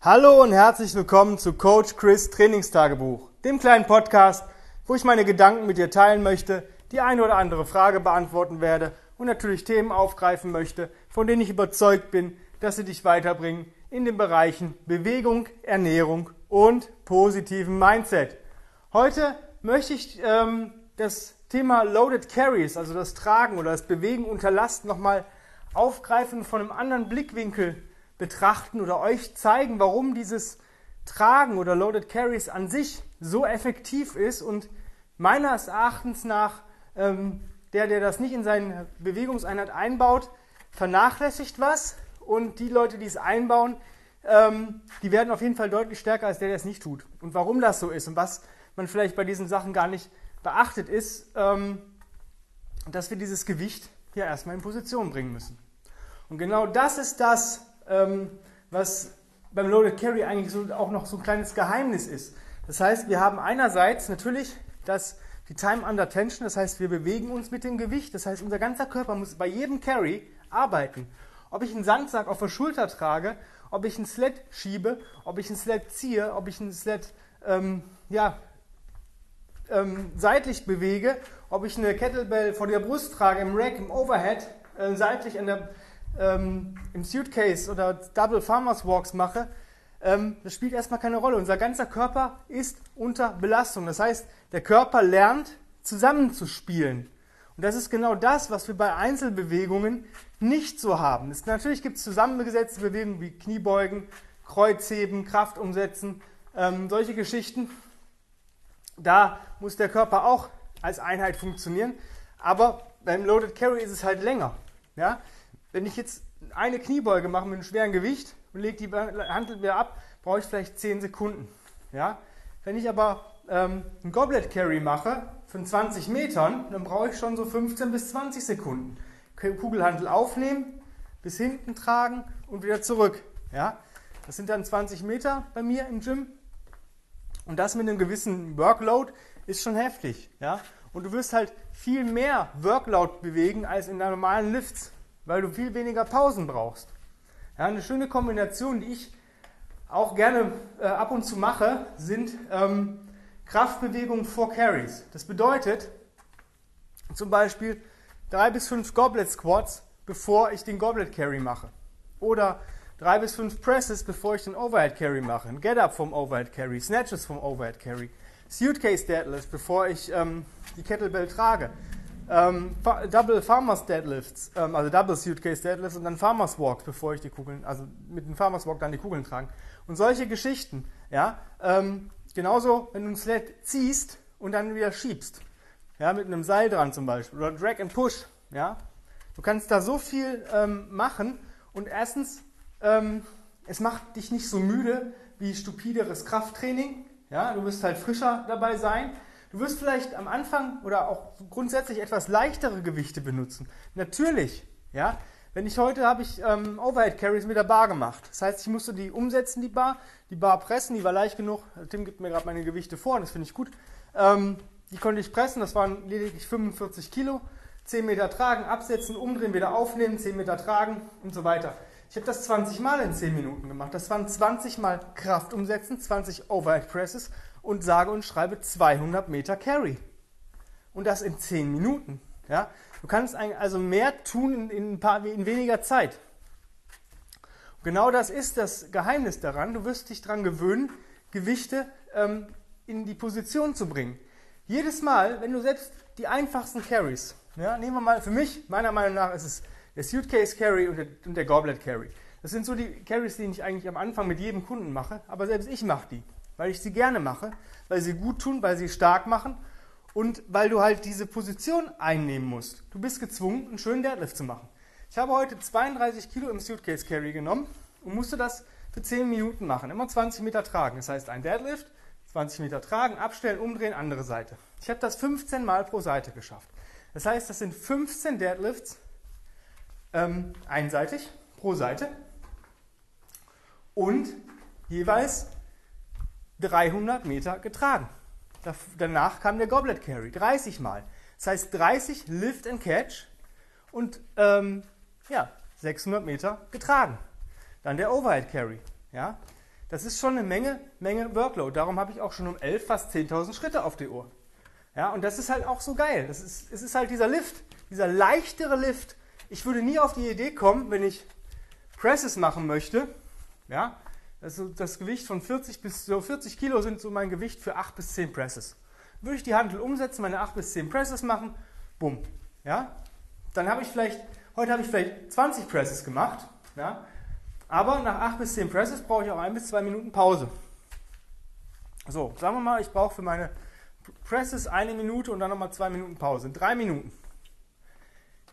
Hallo und herzlich willkommen zu Coach Chris Trainingstagebuch, dem kleinen Podcast, wo ich meine Gedanken mit dir teilen möchte, die eine oder andere Frage beantworten werde und natürlich Themen aufgreifen möchte, von denen ich überzeugt bin, dass sie dich weiterbringen in den Bereichen Bewegung, Ernährung und positiven Mindset. Heute möchte ich ähm, das Thema Loaded Carries, also das Tragen oder das Bewegen unter Last nochmal aufgreifen von einem anderen Blickwinkel betrachten oder euch zeigen, warum dieses Tragen oder Loaded Carries an sich so effektiv ist und meines Erachtens nach ähm, der, der das nicht in seine Bewegungseinheit einbaut, vernachlässigt was und die Leute, die es einbauen, ähm, die werden auf jeden Fall deutlich stärker als der, der es nicht tut. Und warum das so ist und was man vielleicht bei diesen Sachen gar nicht beachtet, ist, ähm, dass wir dieses Gewicht hier erstmal in Position bringen müssen. Und genau das ist das, ähm, was beim Loaded Carry eigentlich so, auch noch so ein kleines Geheimnis ist. Das heißt, wir haben einerseits natürlich das, die Time Under Tension, das heißt, wir bewegen uns mit dem Gewicht, das heißt, unser ganzer Körper muss bei jedem Carry arbeiten. Ob ich einen Sandsack auf der Schulter trage, ob ich einen Sled schiebe, ob ich einen Sled ziehe, ob ich einen Sled ähm, ja, ähm, seitlich bewege, ob ich eine Kettlebell vor der Brust trage, im Rack, im Overhead, äh, seitlich an der ähm, im Suitcase oder Double Farmers Walks mache, ähm, das spielt erstmal keine Rolle. Unser ganzer Körper ist unter Belastung. Das heißt, der Körper lernt zusammenzuspielen. Und das ist genau das, was wir bei Einzelbewegungen nicht so haben. Es, natürlich gibt es zusammengesetzte Bewegungen wie Kniebeugen, Kreuzheben, Kraft umsetzen, ähm, solche Geschichten. Da muss der Körper auch als Einheit funktionieren. Aber beim Loaded Carry ist es halt länger. Ja? Wenn ich jetzt eine Kniebeuge mache mit einem schweren Gewicht und lege die Handel wieder ab, brauche ich vielleicht 10 Sekunden. Ja? Wenn ich aber ähm, einen Goblet Carry mache von 20 Metern, dann brauche ich schon so 15 bis 20 Sekunden. Kugelhandel aufnehmen, bis hinten tragen und wieder zurück. Ja? Das sind dann 20 Meter bei mir im Gym. Und das mit einem gewissen Workload ist schon heftig. Ja? Und du wirst halt viel mehr Workload bewegen als in deinen normalen Lifts weil du viel weniger Pausen brauchst. Ja, eine schöne Kombination, die ich auch gerne äh, ab und zu mache, sind ähm, Kraftbewegungen vor Carries. Das bedeutet zum Beispiel drei bis fünf Goblet Squats, bevor ich den Goblet Carry mache. Oder drei bis fünf Presses, bevor ich den Overhead Carry mache. Ein Get Up vom Overhead Carry, Snatches vom Overhead Carry. Suitcase Deadlift, bevor ich ähm, die Kettlebell trage ähm, Double Farmers Deadlifts, ähm, also Double Suitcase Deadlifts und dann Farmers Walks, bevor ich die Kugeln, also mit dem Farmers Walk dann die Kugeln tragen. Und solche Geschichten, ja, ähm, genauso, wenn du ein Sled ziehst und dann wieder schiebst, ja, mit einem Seil dran zum Beispiel, oder Drag and Push, ja, du kannst da so viel ähm, machen und erstens, ähm, es macht dich nicht so müde wie stupideres Krafttraining, ja, du wirst halt frischer dabei sein, Du wirst vielleicht am Anfang oder auch grundsätzlich etwas leichtere Gewichte benutzen. Natürlich, ja. Wenn ich heute habe ich ähm, Overhead Carries mit der Bar gemacht. Das heißt, ich musste die umsetzen, die Bar, die Bar pressen, die war leicht genug. Tim gibt mir gerade meine Gewichte vor, das finde ich gut. Ähm, die konnte ich pressen, das waren lediglich 45 Kilo. 10 Meter tragen, absetzen, umdrehen, wieder aufnehmen, 10 Meter tragen und so weiter. Ich habe das 20 Mal in 10 Minuten gemacht. Das waren 20 Mal Kraft umsetzen, 20 Overhead Presses und sage und schreibe 200 Meter Carry. Und das in 10 Minuten. Ja? Du kannst also mehr tun in, in, paar, in weniger Zeit. Und genau das ist das Geheimnis daran. Du wirst dich daran gewöhnen, Gewichte ähm, in die Position zu bringen. Jedes Mal, wenn du selbst die einfachsten Carries, ja, nehmen wir mal für mich, meiner Meinung nach ist es der Suitcase Carry und der, und der Goblet Carry. Das sind so die Carries, die ich eigentlich am Anfang mit jedem Kunden mache, aber selbst ich mache die weil ich sie gerne mache, weil sie gut tun, weil sie stark machen und weil du halt diese Position einnehmen musst. Du bist gezwungen, einen schönen Deadlift zu machen. Ich habe heute 32 Kilo im Suitcase Carry genommen und musste das für 10 Minuten machen. Immer 20 Meter tragen. Das heißt, ein Deadlift, 20 Meter tragen, abstellen, umdrehen, andere Seite. Ich habe das 15 Mal pro Seite geschafft. Das heißt, das sind 15 Deadlifts ähm, einseitig pro Seite und jeweils 300 Meter getragen. Danach kam der Goblet Carry, 30 Mal. Das heißt 30 Lift and Catch und ähm, ja, 600 Meter getragen. Dann der Overhead Carry. Ja? Das ist schon eine Menge, Menge Workload. Darum habe ich auch schon um 11 fast 10.000 Schritte auf die Uhr. Ja, und das ist halt auch so geil. Das ist, es ist halt dieser Lift, dieser leichtere Lift. Ich würde nie auf die Idee kommen, wenn ich Presses machen möchte, ja, also das Gewicht von 40 bis so 40 Kilo sind so mein Gewicht für 8 bis 10 Presses. Würde ich die Handel umsetzen, meine 8 bis 10 Presses machen, bumm, ja, dann habe ich vielleicht, heute habe ich vielleicht 20 Presses gemacht, ja, aber nach 8 bis 10 Presses brauche ich auch 1 bis 2 Minuten Pause. So, sagen wir mal, ich brauche für meine Presses eine Minute und dann nochmal 2 Minuten Pause. 3 Minuten.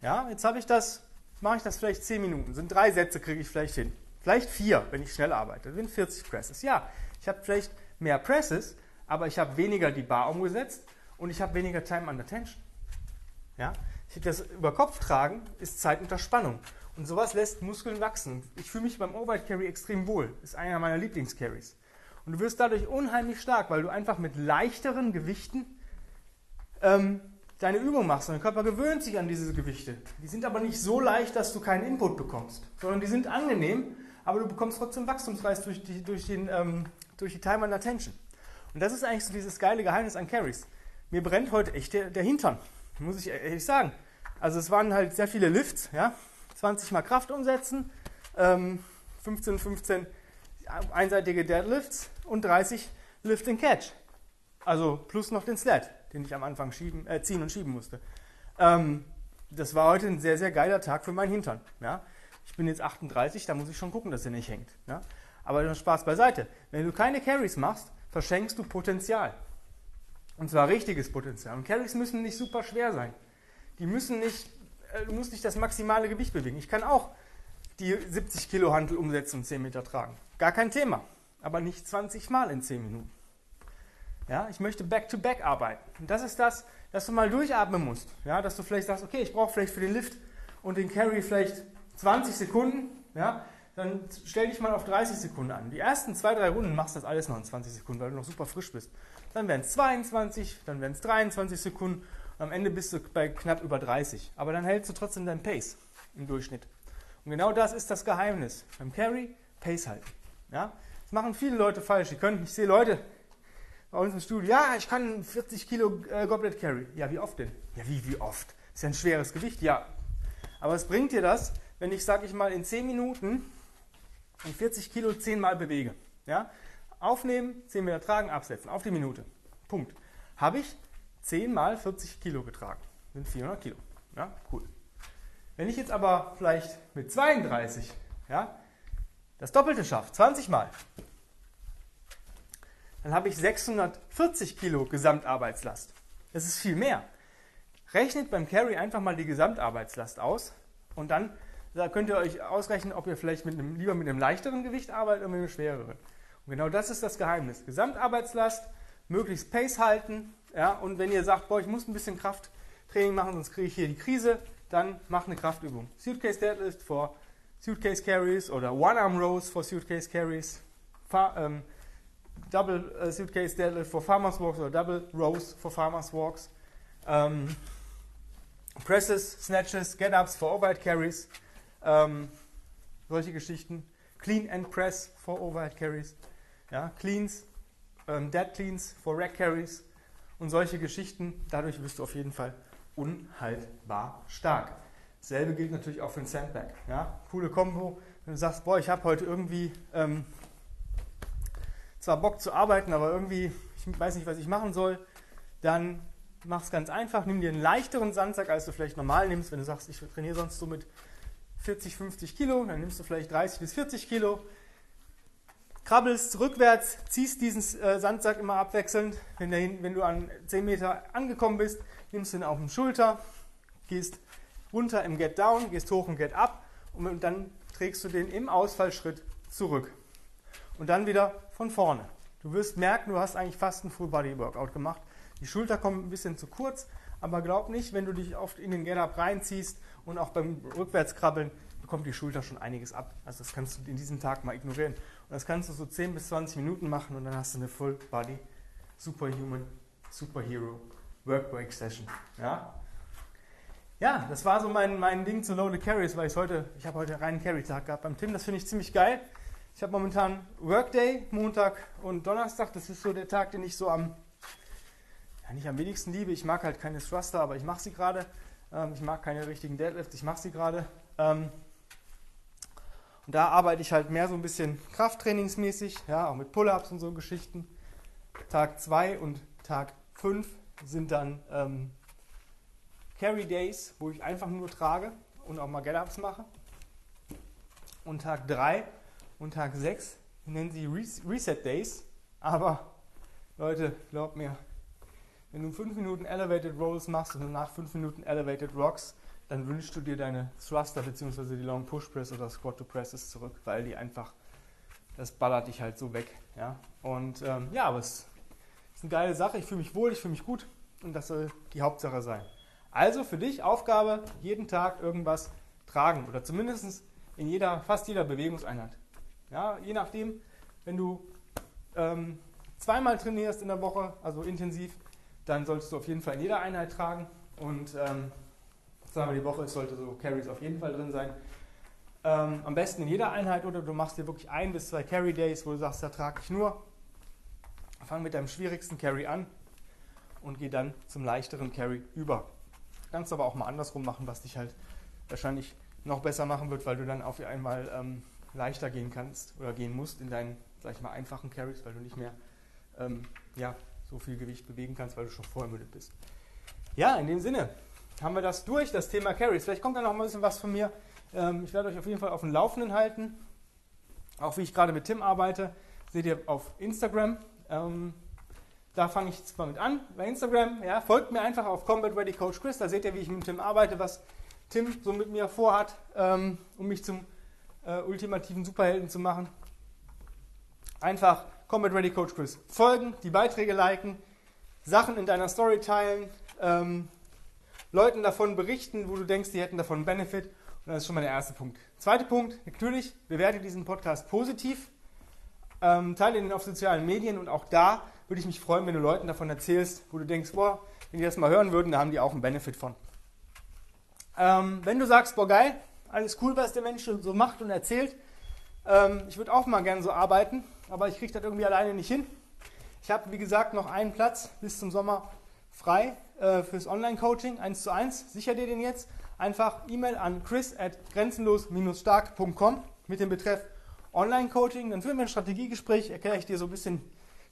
Ja, jetzt habe ich das, mache ich das vielleicht 10 Minuten. Sind drei Sätze, kriege ich vielleicht hin. Vielleicht vier, wenn ich schnell arbeite. Sind 40 Presses. Ja, ich habe vielleicht mehr Presses, aber ich habe weniger die Bar umgesetzt und ich habe weniger Time under Tension. Ja, das über Kopf tragen ist Zeit unter Spannung. Und sowas lässt Muskeln wachsen. Ich fühle mich beim Overhead Carry extrem wohl. Ist einer meiner Lieblingscarries. Und du wirst dadurch unheimlich stark, weil du einfach mit leichteren Gewichten ähm, deine Übung machst. Und dein Körper gewöhnt sich an diese Gewichte. Die sind aber nicht so leicht, dass du keinen Input bekommst, sondern die sind angenehm, aber du bekommst trotzdem Wachstumsreiz durch die, durch den, ähm, durch die Time and Attention. Und das ist eigentlich so dieses geile Geheimnis an Carries. Mir brennt heute echt der, der Hintern, muss ich ehrlich sagen. Also es waren halt sehr viele Lifts, ja, 20 mal Kraft umsetzen, ähm, 15, 15 einseitige Deadlifts und 30 Lift and Catch. Also plus noch den Sled, den ich am Anfang schieben, äh, ziehen und schieben musste. Ähm, das war heute ein sehr, sehr geiler Tag für meinen Hintern. Ja? Ich bin jetzt 38, da muss ich schon gucken, dass er nicht hängt. Ja? Aber Spaß beiseite. Wenn du keine Carries machst, verschenkst du Potenzial. Und zwar richtiges Potenzial. Und Carries müssen nicht super schwer sein. Die müssen nicht, äh, du musst nicht das maximale Gewicht bewegen. Ich kann auch die 70 Kilo Hantel umsetzen und 10 Meter tragen. Gar kein Thema. Aber nicht 20 Mal in 10 Minuten. Ja, ich möchte back-to-back -back arbeiten. Und das ist das, dass du mal durchatmen musst. Ja, dass du vielleicht sagst, okay, ich brauche vielleicht für den Lift und den Carry vielleicht 20 Sekunden. Ja, dann stell dich mal auf 30 Sekunden an. Die ersten zwei, drei Runden machst du das alles noch in 20 Sekunden, weil du noch super frisch bist. Dann werden es 22, dann werden es 23 Sekunden und am Ende bist du bei knapp über 30. Aber dann hältst du trotzdem deinen Pace im Durchschnitt. Und genau das ist das Geheimnis. Beim Carry Pace halten. Ja? Das machen viele Leute falsch. Ich, können, ich sehe Leute bei uns im Studio, ja, ich kann 40 Kilo äh, Goblet Carry. Ja, wie oft denn? Ja, wie, wie oft? Ist ja ein schweres Gewicht, ja. Aber was bringt dir das, wenn ich, sage ich mal, in 10 Minuten und 40 Kilo 10 Mal bewege? Ja? Aufnehmen, 10 Meter tragen, absetzen, auf die Minute. Punkt. Habe ich 10 mal 40 Kilo getragen. Sind 400 Kilo. Ja, cool. Wenn ich jetzt aber vielleicht mit 32 ja, das Doppelte schaffe, 20 Mal, dann habe ich 640 Kilo Gesamtarbeitslast. Das ist viel mehr. Rechnet beim Carry einfach mal die Gesamtarbeitslast aus und dann da könnt ihr euch ausrechnen, ob ihr vielleicht mit einem, lieber mit einem leichteren Gewicht arbeitet oder mit einem schwereren. Und genau das ist das Geheimnis. Gesamtarbeitslast, möglichst Pace halten. Ja, und wenn ihr sagt, boah, ich muss ein bisschen Krafttraining machen, sonst kriege ich hier die Krise, dann macht eine Kraftübung. Suitcase Deadlift for Suitcase Carries oder One-Arm Rows for Suitcase Carries. Fa ähm, Double uh, Suitcase Deadlift for Farmers Walks oder Double Rows for Farmers Walks. Ähm, Presses, Snatches, Get-Ups for Overhead Carries. Ähm, solche Geschichten. Clean and Press for Overhead Carries. Ja, Cleans, ähm, Dead Cleans for Rack Carries und solche Geschichten. Dadurch wirst du auf jeden Fall unhaltbar stark. Selbe gilt natürlich auch für den Sandbag. Ja? Coole Kombo. Wenn du sagst, boah, ich habe heute irgendwie ähm, zwar Bock zu arbeiten, aber irgendwie, ich weiß nicht, was ich machen soll, dann mach es ganz einfach. Nimm dir einen leichteren Sandsack, als du vielleicht normal nimmst. Wenn du sagst, ich trainiere sonst so mit 40, 50 Kilo, dann nimmst du vielleicht 30 bis 40 Kilo. Krabbelst rückwärts, ziehst diesen äh, Sandsack immer abwechselnd. Wenn, der, wenn du an 10 Meter angekommen bist, nimmst du ihn auf den Schulter, gehst runter im Get Down, gehst hoch und Get Up und dann trägst du den im Ausfallschritt zurück. Und dann wieder von vorne. Du wirst merken, du hast eigentlich fast ein Full Body Workout gemacht. Die Schulter kommt ein bisschen zu kurz, aber glaub nicht, wenn du dich oft in den Get Up reinziehst und auch beim Rückwärtskrabbeln bekommt die Schulter schon einiges ab. Also das kannst du in diesem Tag mal ignorieren. Und das kannst du so 10 bis 20 Minuten machen und dann hast du eine Full Body Superhuman Superhero Workbreak Session. Ja? Ja, das war so mein, mein Ding zu Loaded Carries, weil ich heute, ich habe heute einen reinen Carry-Tag gehabt beim Tim, das finde ich ziemlich geil. Ich habe momentan Workday, Montag und Donnerstag. Das ist so der Tag, den ich so am, ja nicht am wenigsten liebe. Ich mag halt keine Thruster, aber ich mache sie gerade. Ähm, ich mag keine richtigen Deadlifts, ich mache sie gerade. Ähm, und da arbeite ich halt mehr so ein bisschen krafttrainingsmäßig, ja, auch mit Pull-ups und so Geschichten. Tag 2 und Tag 5 sind dann ähm, Carry Days, wo ich einfach nur trage und auch mal Get-Ups mache. Und Tag 3 und Tag 6 nennen sie Reset Days. Aber Leute, glaubt mir, wenn du 5 Minuten Elevated Rolls machst und danach 5 Minuten Elevated Rocks, dann wünschst du dir deine Thruster bzw. die Long Push Press oder Squat to Presses zurück, weil die einfach, das ballert dich halt so weg. Ja? Und ähm, ja, aber es ist eine geile Sache. Ich fühle mich wohl, ich fühle mich gut und das soll die Hauptsache sein. Also für dich Aufgabe, jeden Tag irgendwas tragen oder zumindest in jeder, fast jeder Bewegungseinheit. Ja, je nachdem, wenn du ähm, zweimal trainierst in der Woche, also intensiv, dann solltest du auf jeden Fall in jeder Einheit tragen und ähm, zweimal die Woche sollte so Carries auf jeden Fall drin sein. Ähm, am besten in jeder Einheit oder du machst dir wirklich ein bis zwei Carry Days, wo du sagst, da trage ich nur. Fang mit deinem schwierigsten Carry an und geh dann zum leichteren Carry über. Kannst aber auch mal andersrum machen, was dich halt wahrscheinlich noch besser machen wird, weil du dann auf einmal ähm, leichter gehen kannst oder gehen musst in deinen, sag ich mal, einfachen Carries, weil du nicht mehr ähm, ja, so viel Gewicht bewegen kannst, weil du schon vorermüdet bist. Ja, in dem Sinne haben wir das durch, das Thema Carries. Vielleicht kommt da noch mal ein bisschen was von mir. Ähm, ich werde euch auf jeden Fall auf dem Laufenden halten. Auch wie ich gerade mit Tim arbeite, seht ihr auf Instagram. Ähm, da fange ich jetzt mal mit an. Bei Instagram, ja, folgt mir einfach auf Combat Ready Coach Chris. Da seht ihr, wie ich mit Tim arbeite, was Tim so mit mir vorhat, ähm, um mich zum äh, ultimativen Superhelden zu machen. Einfach Combat Ready Coach Chris folgen, die Beiträge liken, Sachen in deiner Story teilen, ähm, Leuten davon berichten, wo du denkst, die hätten davon einen Benefit. Und das ist schon mal der erste Punkt. Zweiter Punkt, natürlich, bewerte diesen Podcast positiv. Ähm, teile ihn auf sozialen Medien und auch da würde ich mich freuen, wenn du Leuten davon erzählst, wo du denkst, boah, wenn die das mal hören würden, da haben die auch einen Benefit von. Ähm, wenn du sagst, boah, geil, alles cool, was der Mensch so macht und erzählt, ähm, ich würde auch mal gerne so arbeiten, aber ich kriege das irgendwie alleine nicht hin. Ich habe, wie gesagt, noch einen Platz bis zum Sommer frei äh, fürs Online-Coaching 1 zu 1. Sicher dir den jetzt. Einfach E-Mail an chris at grenzenlos-stark.com mit dem Betreff Online-Coaching. Dann führen wir ein Strategiegespräch, erkläre ich dir so ein bisschen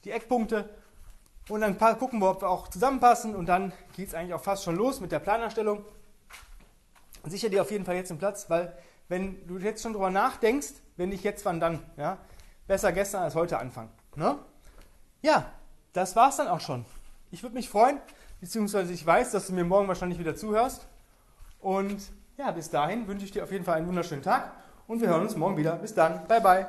die Eckpunkte und dann gucken wir, ob wir auch zusammenpassen und dann geht es eigentlich auch fast schon los mit der Planerstellung. Sicher dir auf jeden Fall jetzt einen Platz, weil wenn du jetzt schon drüber nachdenkst, wenn nicht jetzt, wann dann? Ja? Besser gestern als heute anfangen. Ne? Ja, das war's dann auch schon. Ich würde mich freuen, beziehungsweise ich weiß, dass du mir morgen wahrscheinlich wieder zuhörst. Und ja, bis dahin wünsche ich dir auf jeden Fall einen wunderschönen Tag und wir hören uns morgen wieder. Bis dann. Bye, bye.